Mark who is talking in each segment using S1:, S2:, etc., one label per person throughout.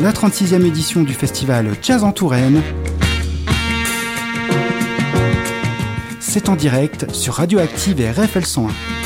S1: La 36e édition du festival Jazz en Touraine. C'est en direct sur Radioactive et RFL 101.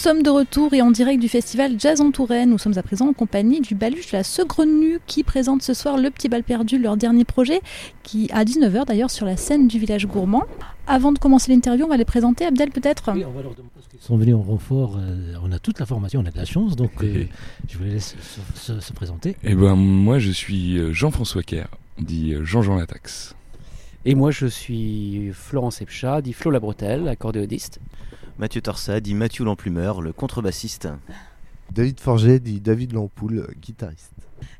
S2: Sommes de retour et en direct du festival Jazz en Touraine. Nous sommes à présent en compagnie du Baluche La Segrenue qui présente ce soir Le Petit Bal Perdu, leur dernier projet, qui à 19h d'ailleurs sur la scène du village gourmand. Avant de commencer l'interview, on va les présenter. Abdel peut-être
S3: Oui, on va leur demander parce qu'ils sont venus en renfort. euh, on a toute l'information, on a de la chance, donc euh, je vous les laisse se, se- se présenter.
S4: Eh ben moi je suis euh, Jean-François Kerr, dit Jean-Jean Latax.
S5: Et moi, je suis Florence Epcha, dit Flo la Bretelle, accordéoniste.
S6: Mathieu Torsa dit Mathieu l'Emplumeur, le contrebassiste.
S7: David Forget dit David Lampoule, guitariste.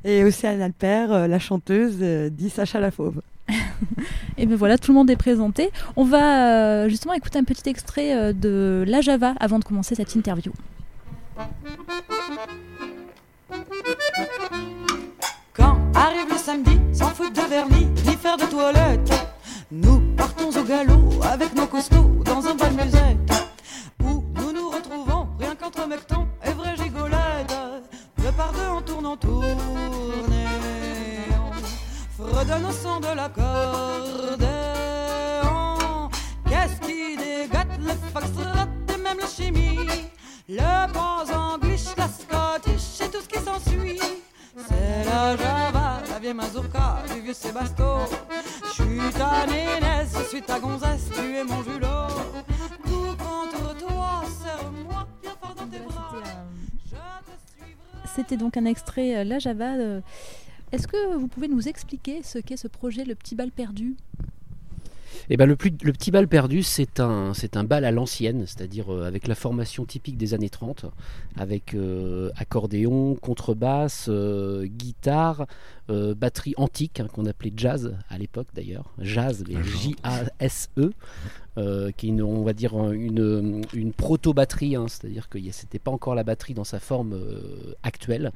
S8: Et Océane Alper, euh, la chanteuse, euh, dit Sacha la Fauve.
S2: Et bien voilà, tout le monde est présenté. On va euh, justement écouter un petit extrait de La Java avant de commencer cette interview.
S9: Quand arrive le samedi, sans foutre de vernis, ni faire de toilette, nous partons au galop avec nos costauds dans un bal musette qu'entre mectons et vraies gigolettes. Le par deux en tournant, tournée, on fredonne au son de l'accordéon. Qu'est-ce qui dégâte le foxtrot et même la chimie? Le bons anglish, la scottish et tout ce qui s'ensuit. C'est la Java, la vieille mazurka, du vieux Sébasto. Je suis ta nénesse, je suis ta gonzesse, tu es mon julot.
S2: C'était donc un extrait euh, La Java. euh. Est-ce que vous pouvez nous expliquer ce qu'est ce projet Le Petit Bal Perdu?
S5: Et ben le, plus- le petit bal perdu, c'est un, c'est un bal à l'ancienne, c'est-à-dire euh, avec la formation typique des années 30, avec euh, accordéon, contrebasse, euh, guitare, euh, batterie antique, hein, qu'on appelait jazz à l'époque d'ailleurs, jazz, mais
S4: Un genre.
S5: J-A-S-E, euh, qui est une, on va dire une, une proto-batterie, hein, c'est-à-dire que c'était pas encore la batterie dans sa forme euh, actuelle.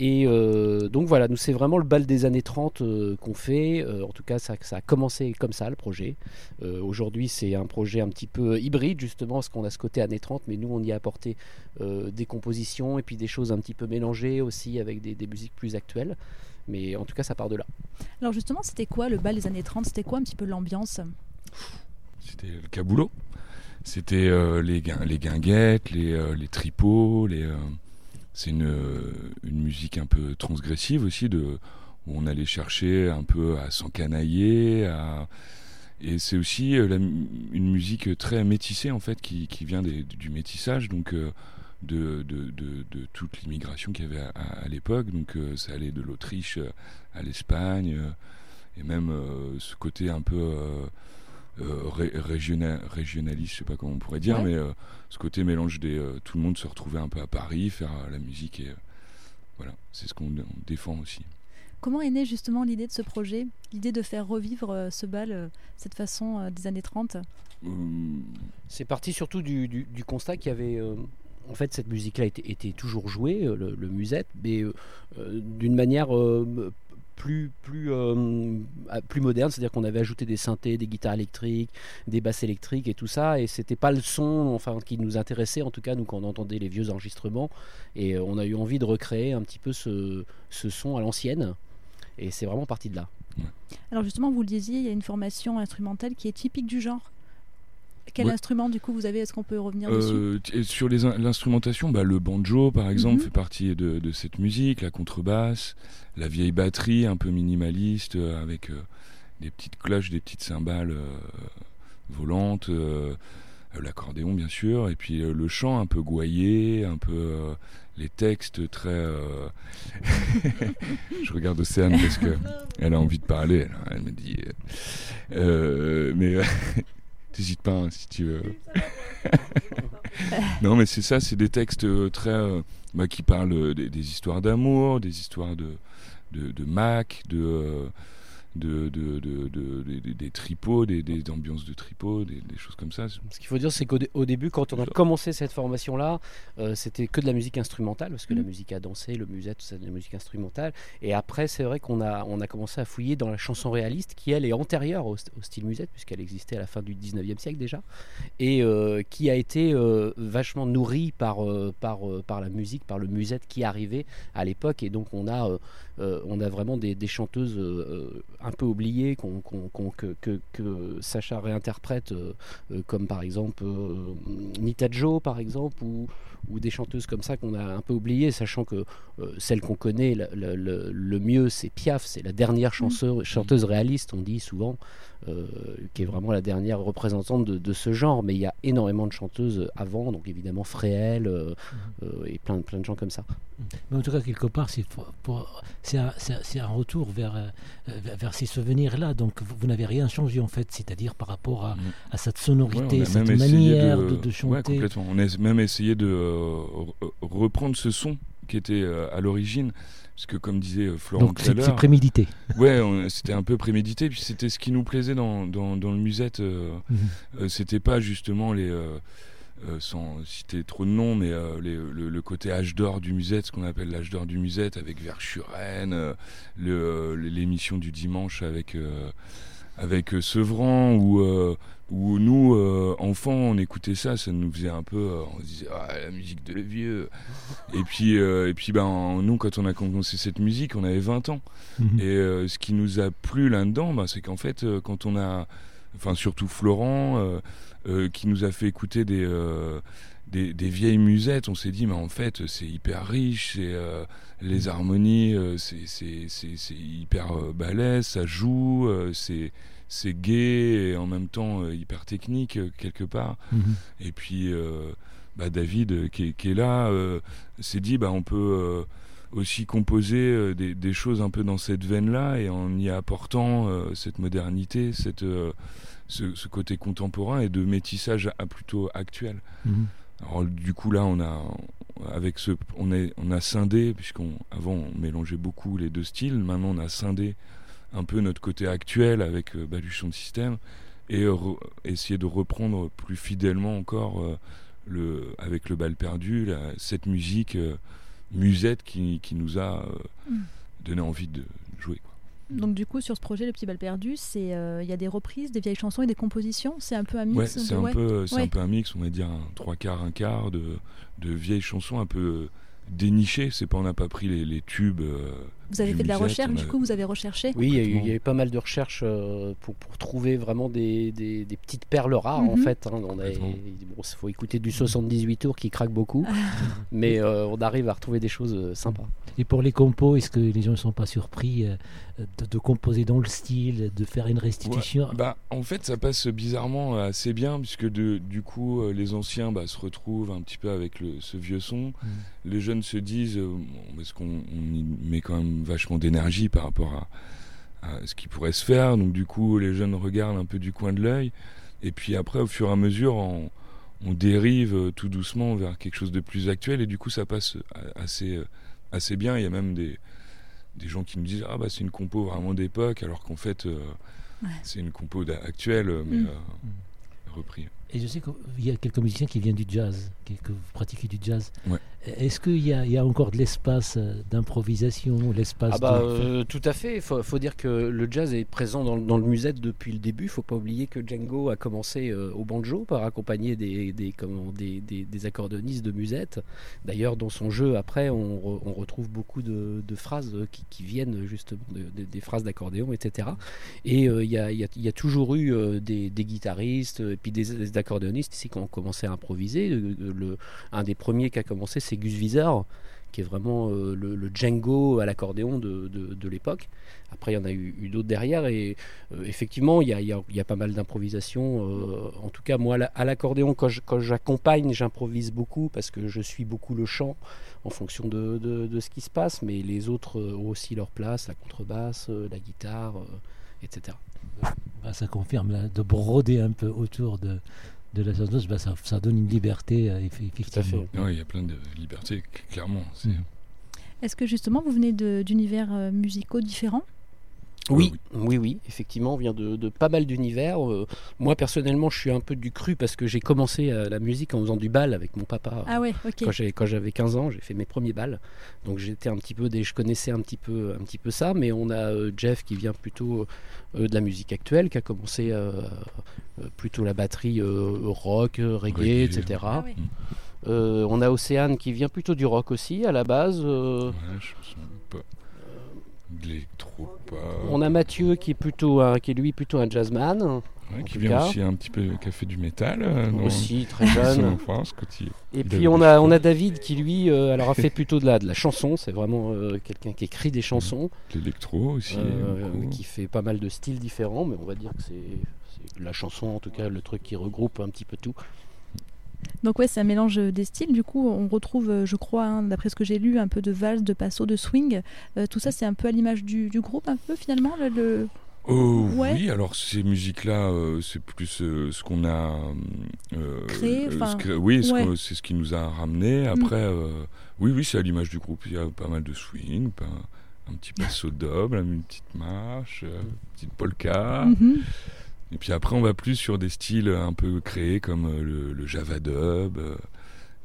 S5: Et euh, donc voilà, nous c'est vraiment le bal des années 30 euh, qu'on fait. Euh, en tout cas, ça, ça a commencé comme ça le projet. Euh, Aujourd'hui, c'est un projet un petit peu hybride justement, parce qu'on a ce côté années 30, mais nous on y a apporté euh, des compositions et puis des choses un petit peu mélangées aussi avec des, des musiques plus actuelles. Mais en tout cas, ça part de là.
S2: Alors justement, c'était quoi le bal des années 30 C'était quoi un petit peu l'ambiance?
S4: C'était le caboulot. C'était euh, les, guin- les guinguettes, les, euh, les tripots. Les, euh, c'est une, euh, une musique un peu transgressive aussi, de, où on allait chercher un peu à s'encanailler. À... Et c'est aussi euh, la une musique très métissée en fait, qui, qui vient des- du métissage. Donc, euh, de, de, de, de toute l'immigration qu'il y avait à, à- à l'époque. Donc euh, ça allait de l'Autriche à l'Espagne, euh, et même ce côté un peu ré- régional, régionaliste, je sais pas comment on pourrait dire,
S2: Ouais.
S4: mais ce côté mélange des... euh, tout le monde se retrouvait un peu à Paris, faire euh, la musique, et euh, voilà, c'est ce qu'on on défend aussi.
S2: Comment est née justement l'idée de ce projet L'idée de faire revivre euh, ce bal, euh, cette façon euh, des années 30
S4: Hum,
S5: C'est parti surtout du, du- du constat qu'il y avait. euh, en fait, cette musique-là était, était toujours jouée, le, le musette, mais euh, d'une manière euh, plus, plus, euh, plus moderne, c'est-à-dire qu'on avait ajouté des synthés, des guitares électriques, des basses électriques et tout ça, et c'était pas le son enfin, qui nous intéressait, en tout cas, nous, quand on entendait les vieux enregistrements, et on a eu envie de recréer un petit peu ce, ce son à l'ancienne, et c'est vraiment parti de là.
S2: Alors justement, vous le disiez, il y a une formation instrumentale qui est typique du genre. Quel
S4: Ouais.
S2: instrument du coup vous avez? Est-ce qu'on peut revenir dessus?
S4: Euh, et sur l'instrumentation, bah, le banjo par exemple
S2: Mhm.
S4: fait partie de, de cette musique, la contrebasse, la vieille batterie un peu minimaliste euh, avec euh, des petites cloches, des petites cymbales euh, volantes, l'accordéon bien sûr, et puis le chant un peu gouaillé, un peu les textes très. euh, Je regarde Océane parce que elle a envie de parler. Elle, elle me dit. euh, mais t'hésites pas hein, si tu veux. non, mais c'est ça, c'est des textes euh, très. euh, bah, qui parlent euh, des, des histoires d'amour, des histoires de, de, de Mac, de. De, de, de- de- des- tripots, des, des ambiances de tripots, des, des choses comme ça.
S5: Ce qu'il faut dire, c'est qu'au dé- au début, quand on a commencé cette formation-là, euh, c'était que de la musique instrumentale, parce que la
S2: Mhm.
S5: musique à danser, le musette, tout ça, de la musique instrumentale. Et après, c'est vrai qu'on a, on a commencé à fouiller dans la chanson réaliste, qui elle est antérieure au, st- au style musette, puisqu'elle existait à la fin du 19e siècle déjà, et euh, qui a été euh, vachement nourrie par, euh, par, euh, par la musique, par le musette qui arrivait à l'époque. Et donc, on a, euh, on a vraiment des, chanteuses euh, un peu oubliées que, que, Sacha réinterprète. euh, comme par exemple Nita Joe par exemple ou, ou des chanteuses comme ça qu'on a un peu oubliées sachant que euh, celle qu'on connaît le, le- le- le mieux c'est Piaf c'est la dernière chanceuse, chanteuse réaliste on dit souvent euh, qui est vraiment la dernière représentante de, de ce genre mais il y a énormément de chanteuses avant donc évidemment Fréhel euh, euh, et plein, plein de gens comme ça
S3: Mais en tout cas, quelque part, c'est pour- pour- c'est un, c'est un- c'est un retour vers, vers, vers ces souvenirs-là. Donc, vous, vous n'avez rien changé, en fait, c'est-à-dire par rapport à, à cette
S4: Ouais,
S3: sonorité,
S4: on a
S3: cette manière de, de
S4: ouais,
S3: chanter.
S4: complètement. On a même essayé de euh, reprendre ce son qui était euh, à l'origine. Parce que comme disait euh, Florent
S3: Donc, c'est prémédité.
S4: ouais, c'était un peu prémédité. Puis c'était ce qui nous plaisait dans, dans, dans le musette. euh,
S3: Mhm.
S4: euh, c'était pas justement les. euh, euh, sans citer trop de noms, mais euh, les- le, le côté âge d'or du musette, ce qu'on appelle l'âge d'or du musette, avec Verschuren, euh, euh, l'émission du dimanche avec euh, avec euh, Sevran, où, euh, où nous, euh, enfants, on écoutait ça, ça nous faisait un peu, euh, on se disait, ah, la musique de vieux. et puis, euh, et puis ben, nous, quand on a commencé cette musique, on avait 20 ans.
S3: Mhm.
S4: Et ce qui nous a plu là-dedans, ben, c'est qu'en fait, quand on a, enfin surtout Florent, qui nous a fait écouter des, des, des vieilles musettes, on s'est dit, mais en fait, c'est hyper riche, c'est euh, les harmonies, euh, c'est c'est- c'est- c'est hyper euh, balèze, ça joue, c'est c'est gai et en même temps hyper technique quelque part.
S3: Mhm.
S4: Et puis euh, bah, David qui est, qui est là euh, s'est dit bah on peut euh, aussi composer des, des choses un peu dans cette veine-là et en y apportant cette modernité, cette, ce, ce côté contemporain et de métissage à plutôt actuel.
S3: Mhm.
S4: Alors du coup là on a avec ce on est on a scindé puisqu'on avant on mélangeait beaucoup les deux styles maintenant on a scindé un peu notre côté actuel avec euh, Baluchon de système et euh, re- essayer de reprendre plus fidèlement encore euh, le avec le bal perdu la- cette musique euh, musette qui, qui nous a
S2: Mm.
S4: donné envie de jouer quoi.
S2: Donc du coup, sur ce projet, Le Petit Bal Perdu, c'est euh, il y a des reprises, des vieilles chansons et des compositions. C'est un peu un mix.
S4: Ouais, c'est un,
S2: ouais.
S4: peu,
S2: Ouais.
S4: un peu un mix, on va dire un trois quarts, un quart de, de vieilles chansons un peu dénichées. C'est pas, on n'a pas pris les, les tubes. euh,
S2: Vous avez
S4: du
S2: fait de la recherche, du
S4: a-
S2: coup, vous avez recherché.
S5: Oui, il y, a eu,
S3: Complètement.
S5: il y a eu pas mal de recherches euh, pour, pour trouver vraiment des, des- des petites perles rares en
S2: Mhm.
S5: fait. hein. On a, bon, il faut écouter du 78 tours qui craque beaucoup, mais euh, on arrive à retrouver des choses euh, sympas.
S3: Et pour les compos, est-ce que les gens ne sont pas surpris de, de composer dans le style, de faire une restitution?
S4: Bah, en fait, ça passe bizarrement assez bien, puisque de, du coup, les anciens bah, se retrouvent un petit peu avec le, ce vieux son. Les jeunes se disent, bon, parce qu'on on y met quand même vachement d'énergie par rapport à, à ce qui pourrait se faire. Donc, du coup, les jeunes regardent un peu du coin de l'œil. Et puis après, au fur et à mesure, on, on dérive euh, tout doucement vers quelque chose de plus actuel. Et du coup, ça passe a- assez, euh, assez bien. Il y a même des, des gens qui nous disent Ah, bah, c'est une compo vraiment d'époque, alors qu'en fait, euh,
S2: Ouais.
S4: c'est une compo actuelle, mais
S2: Mm.
S4: euh, repris.
S3: Et je sais qu'il y a quelques musiciens qui viennent du jazz, qui- que vous pratiquez du jazz.
S4: Ouais.
S3: Est-ce qu'il y, a- il y a encore de l'espace euh, d'improvisation, l'espace
S5: Ah bah
S3: de...
S5: euh, tout à fait. Il faut, faut dire que le jazz est présent dans, le- dans le musette depuis le début. Il faut pas oublier que Django a commencé euh, au banjo par accompagner des, des, comment, des, des, des accordéonistes de musette. D'ailleurs, dans son jeu, après, on, re- on retrouve beaucoup de, de phrases qui, qui viennent justement de- de- des phrases d'accordéon, etc. Et euh, il y, a, y a- il y a toujours eu des, des guitaristes et puis des, des accordéonistes ici qui ont commencé à improviser. Le, un des premiers qui a commencé, c'est Gus Visor qui est vraiment euh, le, Django à l'accordéon de, de- l'époque. Après, il y en a eu, d'autres derrière, et euh, effectivement, il y a, il y a- pas mal d'improvisation. euh, en tout cas, moi, à la- à l'accordéon, quand j'accompagne, j'improvise beaucoup parce que je suis beaucoup le chant en fonction de, de- ce qui se passe, mais les autres ont aussi leur place, la contrebasse, la guitare, etc.
S3: Bah, ça confirme, là, de broder un peu autour de, de la chanteuse, bah, ça, ça donne une liberté, euh, eff- effectivement.
S4: Ouais, il y a plein de libertés, clairement.
S3: Mm.
S2: Est-ce que justement, vous venez de- d'univers euh, musicaux différents?
S5: Oui, oui, oui, effectivement, on vient de, de pas mal d'univers. Euh, moi, personnellement, je suis un peu du cru parce que j'ai commencé euh, la musique en faisant du bal avec mon papa.
S2: Ah ouais, ok.
S5: Quand j'avais 15 ans, j'ai fait mes premiers balles. Donc j'étais un petit peu, des, je connaissais un petit peu, un petit peu ça. Mais on a euh, Jeff qui vient plutôt euh, de la musique actuelle, qui a commencé euh, euh, plutôt la batterie euh, rock, reggae,
S4: Reggae.
S5: etc.
S2: Ah ouais.
S5: Euh, on a Océane qui vient plutôt du rock aussi à la base. euh,
S4: Ouais, je me souviens pas. De l'électro, pas.
S5: On a Mathieu qui est plutôt, un- qui est lui plutôt un jazzman
S4: Ouais, qui vient
S5: cas.
S4: aussi un petit peu qui a fait du métal. euh,
S5: aussi très jeune.
S4: quand il-
S5: Et
S4: il
S5: puis on a, on a David qui lui euh, alors a fait plutôt de la, de la chanson, c'est vraiment euh, quelqu'un qui écrit des chansons,
S4: L'électro aussi.
S5: euh, qui fait pas mal de styles différents, mais on va dire que c'est c'est la chanson en tout cas le truc qui regroupe un petit peu tout.
S2: Donc ouais, c'est un mélange des styles. Du coup, on retrouve, euh, je crois, hein, d'après ce que j'ai lu, un peu de valse, de passo, de swing. Euh, tout ça, c'est un peu à l'image du, du groupe, un peu finalement. Le, le-
S4: Oh,
S2: Ouais.
S4: Oui, alors ces musiques-là, euh, c'est plus euh, ce qu'on a euh,
S2: Créé,
S4: euh, ce que- oui, ce
S2: ouais. Mm.
S4: qu'on- c'est ce qui nous a ramené. Après, euh, oui, oui, c'est à l'image du groupe. Il y a pas mal de swing, pas- un petit passo double, une petite marche, euh, une petite polka.
S2: Mhm.
S4: Et puis après, on va plus sur des styles un peu créés comme euh, le, le Java dub, euh,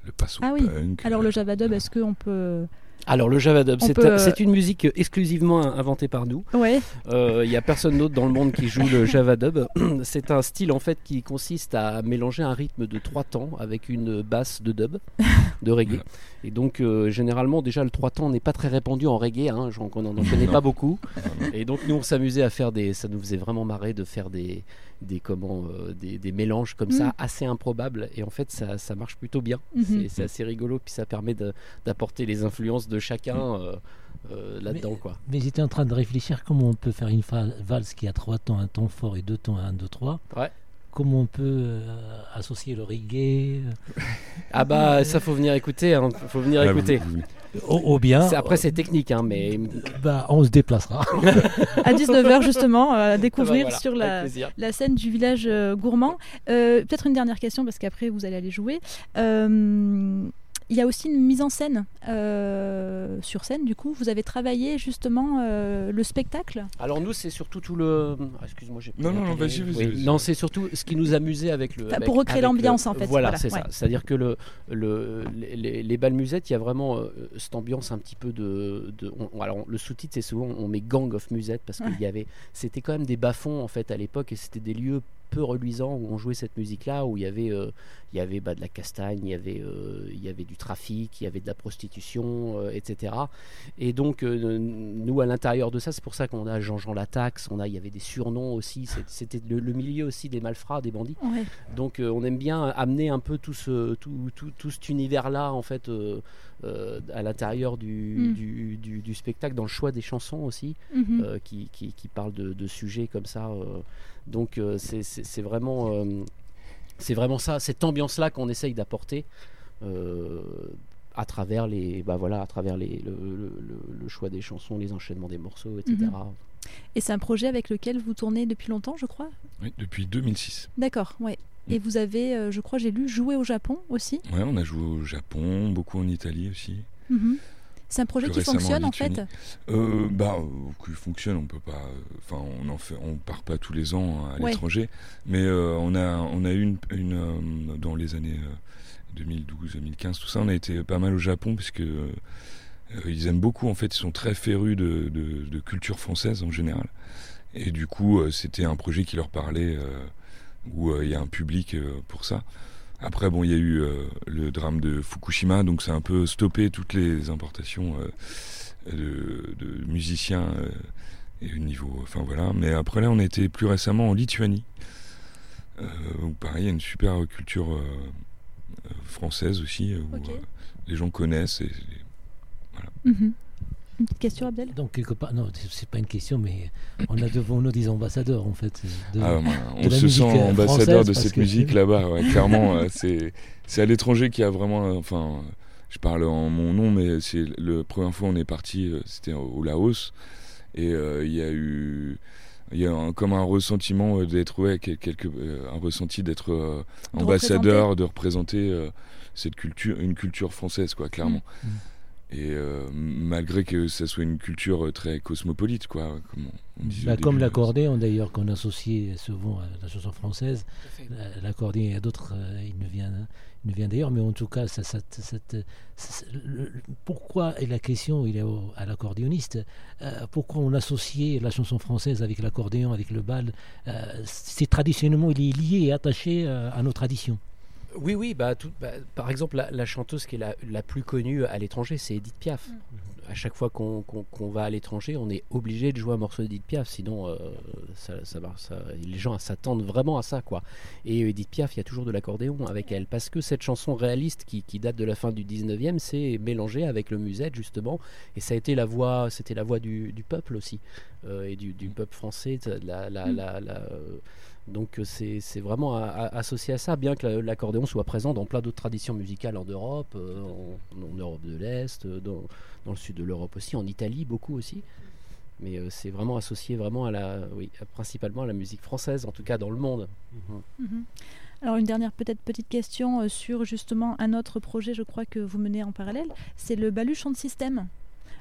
S4: le passo
S2: Ah oui.
S4: punk.
S2: Alors
S4: euh,
S2: le Java Dub, est-ce qu'on peut...
S5: Alors le Java Dub, c'est
S2: peut, euh,
S5: une musique exclusivement inventée par nous.
S2: Ouais,
S5: Euh, Il n'y a personne d'autre dans le monde qui joue le Java Dub. C'est un style en fait qui consiste à mélanger un rythme de trois temps avec une basse de dub, de reggae. Et donc euh, généralement déjà le trois temps n'est pas très répandu en reggae, hein, genre, on n'en connaît
S4: Non.
S5: pas beaucoup. Et donc nous on s'amusait à faire des, ça nous faisait vraiment marrer de faire des, des comment, euh, des, des mélanges comme
S2: Mm.
S5: ça assez improbables. Et en fait ça, ça marche plutôt bien.
S2: Mhm.
S5: C'est- C'est assez rigolo puis ça permet d'apporter les influences de chacun euh, euh, là-dedans quoi.
S3: Mais j'étais en train de réfléchir comment on peut faire une valse qui a trois temps, un ton fort et deux temps, un, deux, trois.
S5: Ouais.
S3: Comment on peut euh, associer le reggae euh,
S5: Ah bah ça faut venir écouter, hein, faut venir
S4: vous-
S5: écouter.
S4: vous-
S3: bien
S5: C'est- Après c'est technique hein, mais
S3: bah, On se déplacera.
S2: à 19h justement, euh, à découvrir
S5: Voilà,
S2: sur la, scène du village euh, gourmand. Euh, Peut-être une dernière question, parce qu'après vous allez aller jouer. Il y a aussi une mise en scène euh, sur scène, du coup. Vous avez travaillé justement euh, le spectacle?
S5: Alors nous c'est surtout tout le. Ah, Excuse-moi j'ai.
S4: Non, non, non, vas-y, vas-y,
S5: Oui,
S4: vas-y.
S5: Non c'est surtout ce qui nous amusait avec le. Avec-
S2: pour recréer l'ambiance,
S5: le-
S2: en fait,
S5: Voilà,
S2: voilà,
S5: c'est
S2: ouais.
S5: ça. C'est-à-dire que le, le, les, les- les balles musettes, il y a vraiment euh, cette ambiance un petit peu de. de- on- alors le sous-titre c'est souvent on met gang of musette parce qu'il y avait. C'était quand même des bas-fonds en fait à l'époque et c'était des lieux peu reluisants où on jouait cette musique-là où il y avait euh, il y avait bah, de la castagne, il y avait euh, il y avait du trafic, il y avait de la prostitution, euh, etc. Et donc nous à l'intérieur de ça, c'est pour ça qu'on a Jean-Jean Latax, on a il y avait des surnoms aussi, c'était le, le milieu aussi des malfrats, des bandits.
S2: Ouais.
S5: Donc on aime bien amener un peu tout ce tout, tout, tout cet univers là en fait à l'intérieur du,
S2: Mm.
S5: du, du- du spectacle dans le choix des chansons aussi
S2: Mhm.
S5: euh, qui, qui, qui parlent de, de sujets comme ça. Donc euh, c'est- vraiment, euh, c'est vraiment ça, cette ambiance-là qu'on essaye d'apporter euh, à travers les, bah voilà, à travers les, le, le- le- le choix des chansons, les enchaînements des morceaux, etc.
S2: Mhm. Et c'est un projet avec lequel vous tournez depuis longtemps, je crois?
S4: Oui, depuis 2006.
S2: D'accord, ouais. Et vous avez, euh, je crois, j'ai lu, joué au Japon aussi?
S4: Ouais, on a joué au Japon, beaucoup en Italie aussi.
S2: Mhm. C'est un projet qui fonctionne en fait.
S4: Euh, bah, euh, qui fonctionne, on peut pas. euh, Enfin, on en fait, on part pas tous les ans à
S2: Ouais.
S4: l'étranger, mais euh, on a, on a eu une, une euh, dans les années euh, 2012, 2015, tout ça, on a été pas mal au Japon parce que ils aiment beaucoup. En fait, ils sont très férus de, de, de culture française en général, et du coup, c'était un projet qui leur parlait, où il y a un public pour ça. Après, bon, il y a eu euh, le drame de Fukushima, donc ça a un peu stoppé toutes les importations euh, de, de musiciens euh, et au niveau. Enfin voilà. Mais après là, on a été plus récemment en Lituanie, où pareil, il y a une super culture française aussi, où les gens connaissent. Et,
S2: Mhm. Une petite question, Abdel?
S3: Donc, quelque part, non, c'est- pas une question, mais on a devant nous des ambassadeurs en fait. de-
S4: Ah, on
S3: de
S4: se sent ambassadeur de cette
S3: que-
S4: musique là-bas, ouais, clairement. euh, c'est c'est à l'étranger qu'il y a vraiment. euh, Enfin, je parle en mon nom, mais c'est la première fois on est parti, euh, c'était au au Laos, et euh, il y a eu. Il y a un- comme un ressentiment d'être, ouais, quel- quelque, euh, un ressenti d'être euh,
S2: De
S4: ambassadeur, de représenter euh, cette culture, une culture française, quoi, clairement.
S3: Mm.
S4: Et euh, malgré que ça soit une culture euh, très cosmopolite, quoi. Comme, on disait
S3: Bah, comme
S4: début,
S3: l'accordéon d'ailleurs qu'on associe souvent à la chanson française, La- l'accordéon et à d'autres, euh, il ne vient, il ne vient d'ailleurs, mais en tout cas, ça, ça- ça- ça- ça- le- le- pourquoi et la question il est au- à l'accordéoniste euh, Pourquoi on associe la chanson française avec l'accordéon, avec le bal euh, C'est traditionnellement il est lié et attaché euh, à nos traditions.
S5: Oui, oui, bah, tout- bah, par exemple, la, la chanteuse qui est la, la plus connue à l'étranger, c'est Edith Piaf. À chaque fois qu'on va à l'étranger, on est obligé de jouer un morceau d'Edith Piaf, sinon euh, ça, ça va- ça- les gens s'attendent vraiment à ça. quoi. Et Edith Piaf, il y a toujours de l'accordéon avec elle, parce que cette chanson réaliste qui, qui date de la fin du 19e, c'est mélangé avec le musette, justement, et ça a été la voix, c'était la voix du, du peuple aussi, euh, et du, du peuple français. La, la- la- la, euh, donc euh, c'est vraiment associé à ça, bien que la- l'accordéon soit présent dans plein d'autres traditions musicales en Europe, euh, en, Europe de l'Est, euh, dans, dans le sud de l'Europe aussi, en Italie beaucoup aussi. Mais c'est vraiment associé vraiment à la, oui, principalement à la musique française, en tout cas dans le monde.
S2: Mhm. Alors une dernière peut-être petite question sur justement un autre projet, je crois que vous menez en parallèle, c'est le Baluch Sound System.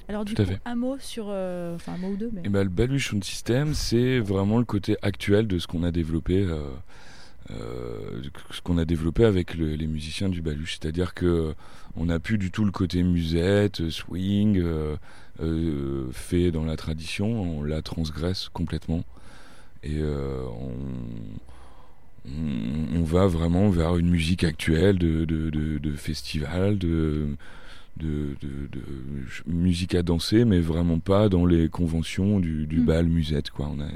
S2: Alors du
S4: Tout
S2: coup, un mot sur, euh, enfin un mot ou deux, mais
S4: Et ben, le Baluch Sound System, c'est vraiment le côté actuel de ce qu'on a développé, euh, euh, ce qu'on a développé avec le- les musiciens du Baluch. C'est-à-dire que on n'a plus du tout le côté musette, swing, fait dans la tradition. On la transgresse complètement et on, on, on va vraiment vers une musique actuelle de, de, de, de festival, de de, de, de ch- musique à danser, mais vraiment pas dans les conventions du, du
S2: Mm.
S4: bal musette. Quoi. On a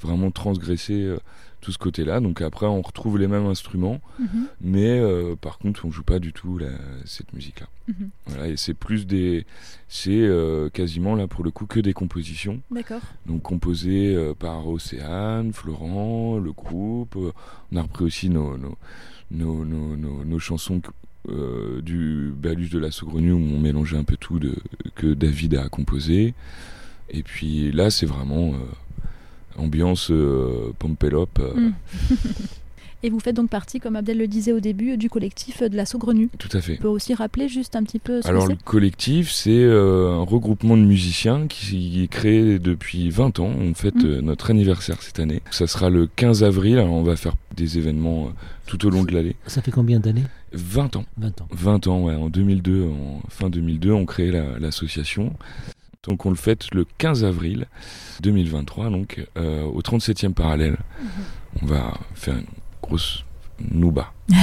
S4: vraiment transgressé euh, tout ce côté-là. Donc après, on retrouve les mêmes instruments,
S2: Mhm,
S4: mais euh, par contre, on joue pas du tout la- cette musique-là.
S2: mhm.
S4: Voilà, et c'est plus des, c'est euh, quasiment là pour le coup que des compositions.
S2: D'accord.
S4: Donc composées par Océane, Florent, le groupe. On a repris aussi nos, nos, nos, nos, nos- nos chansons euh, du Balus de la Saugrenue où on mélangeait un peu tout de, que David a composé. Et puis là, c'est vraiment euh, ambiance euh, Pompélope. euh,
S2: Mm. Et vous faites donc partie, comme Abdel le disait au début, du collectif de la Saugrenue.
S4: Tout à fait.
S2: On peut aussi rappeler juste un petit peu ce
S4: Alors
S2: que
S4: le collectif, c'est euh, un regroupement de musiciens qui est créé depuis 20 ans. On fête
S2: Mm.
S4: euh, notre anniversaire cette année. Ça sera le 15 avril. Alors on va faire des événements euh, tout au long de l'année.
S3: Ça fait combien d'années?
S4: 20 ans.
S3: 20 ans.
S4: 20 ans, ouais. En 2002, en fin 2002, on crée la- l'association. donc on le fête le 15 avril 2023, donc euh, au 37e parallèle. On va faire une grosse nouba.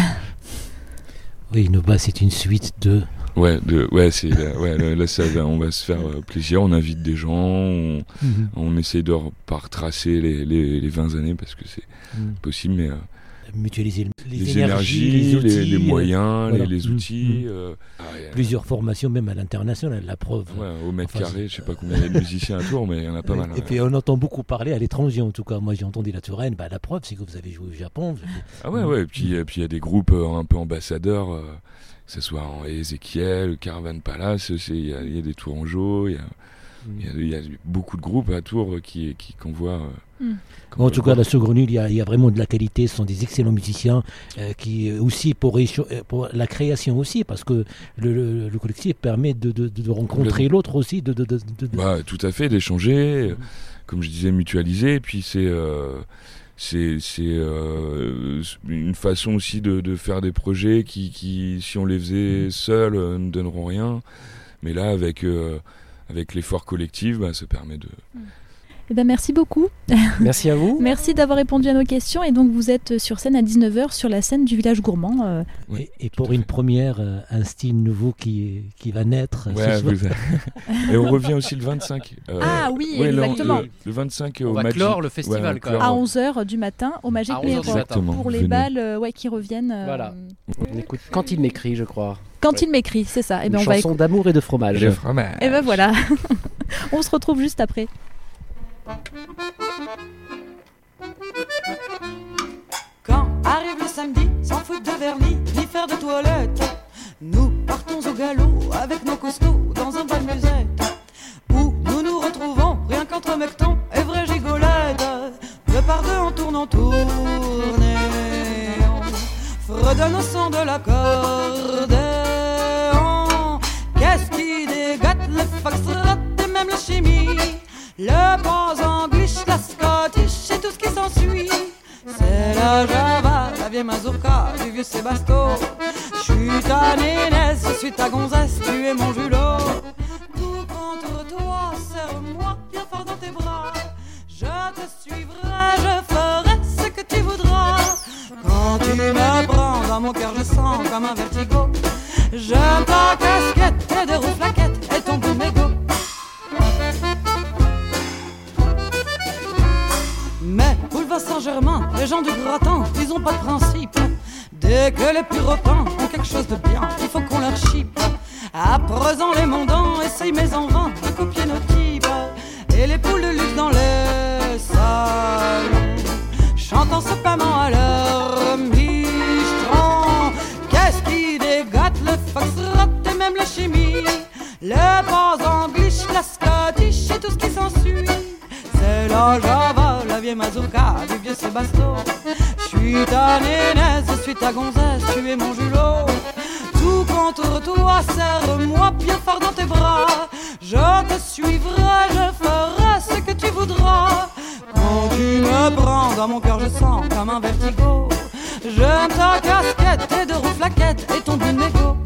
S3: Oui, Noba, c'est une suite de.
S4: Ouais, de, ouais, c'est là, ouais, là, là, ça on va se faire euh, plaisir. On invite des gens, on,
S3: Mhm.
S4: on essaie de pas retracer les, les, les 20 années parce que c'est
S3: Mhm.
S4: possible, mais euh,
S3: Mutualiser les,
S4: les,
S3: énergies,
S4: énergies,
S3: les outils,
S4: les,
S3: euh,
S4: moyens,
S3: voilà.
S4: les, les outils.
S3: Mhm.
S4: euh, ah,
S3: Plusieurs formations, même à l'international, la preuve.
S4: ouais, au mètre
S3: Enfin,
S4: carré, je sais pas combien il y a de musiciens à Tours, mais il y en a pas mal.
S3: Et puis on entend beaucoup parler à l'étranger en tout cas. Moi j'ai entendu la Touraine, bah, la preuve c'est que vous avez joué au Japon. avez-
S4: Ah ouais, ouais, et puis et puis il y a des groupes euh, un peu ambassadeurs, euh, que ce soit en Ezekiel, Caravan Palace, il y, y a des Tourangeaux, il y a, il y a- il y a beaucoup de groupes à Tours qui, qui convoient. euh,
S2: Mm.
S3: En tout cas, la Saugrenue, il y, a, il y a vraiment de la qualité. Ce sont des excellents musiciens euh, qui euh, aussi pour, la création aussi, parce que le, le- le collectif permet de, de- de rencontrer l'autre aussi. De, de- de- de- de-
S4: Bah, tout à fait, d'échanger, euh, comme je disais, mutualiser. Et puis c'est euh, c'est c'est euh, une façon aussi de, de faire des projets qui, qui, si on les faisait seuls, ne donneront rien. Mais là, avec avec l'effort collectif, bah, ça permet de.
S2: Eh ben, merci beaucoup.
S5: Merci à vous.
S2: Merci d'avoir répondu à nos questions. Et donc, vous êtes sur scène à 19h sur la scène du village gourmand. euh,
S4: Oui,
S3: et, et pour une première, euh, un style nouveau qui, qui va naître. ce
S4: Ouais,
S3: soir.
S4: vous- Et on revient aussi le 25. euh,
S2: Ah oui,
S4: ouais,
S2: exactement.
S4: Le, le 25
S5: On
S4: au
S5: va
S4: Magic.
S5: clore le festival,
S4: Ouais, clore.
S2: à 11h du matin au Magic
S5: À 11 heures du
S2: Mirror pour les
S4: venez.
S2: balles euh, ouais, qui reviennent. euh,
S5: Voilà. On écoute quand il m'écrit, je crois.
S2: Quand il m'écrit, c'est ça. Et
S5: Une
S2: ben, on va
S5: chanson d'amour et de fromage.
S4: Le fromage.
S2: Et ben voilà. on se retrouve juste après.
S9: Quand arrive le samedi, sans foutre de vernis, ni faire de toilette, nous partons au galop avec nos costauds dans un bal musette. Où nous nous retrouvons rien qu'entre mectons et vraies gigolette. De par deux en tournant, tournée, on fredonne au son de l'accordéon. Qu'est-ce qui dégage le foxtrot et même la chimie. Le pas anglish, la scottish et tout ce qui s'ensuit. C'est la java, la vieille mazurka, du vieux Sébasto. Je suis ta nénesse, je suis ta gonzesse, tu es mon julot. Tout contre toi, serre-moi bien fort dans tes bras. Je te suivrai, je ferai ce que tu voudras. Quand tu me prends dans mon cœur, je sens comme un vertigo. J'aime ta casquette, tes deux roues Saint-Germain, les gens du gratin, ils ont pas de principe. Dès que les purotins ont quelque chose de bien, il faut qu'on leur chipe. À présent, les mondants essayent mais en vain de copier nos types. Et les poules de luxe dans les salons, chantant sapamment à leur mistron. Qu'est-ce qui dégâte le foxtrot et même la chimie? Le pas anglish, la scottish et tout ce qui s'ensuit. C'est la java, vieille mazurka, du vieux Sébasto. Je suis ta nénesse, je suis ta gonzesse, tu es mon julot. Tout contre toi, serre-moi bien fort dans tes bras. Je te suivrai, je ferai ce que tu voudras. Quand tu me prends dans mon cœur, je sens comme un vertigo. J'aime ta casquette, tes deux roues flaquettes et ton bout de mégot.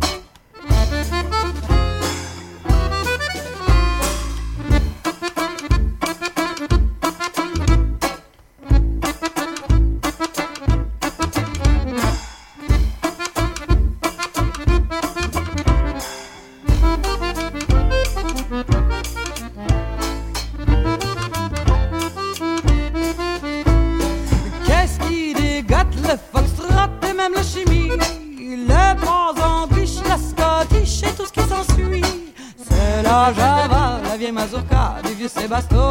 S9: Du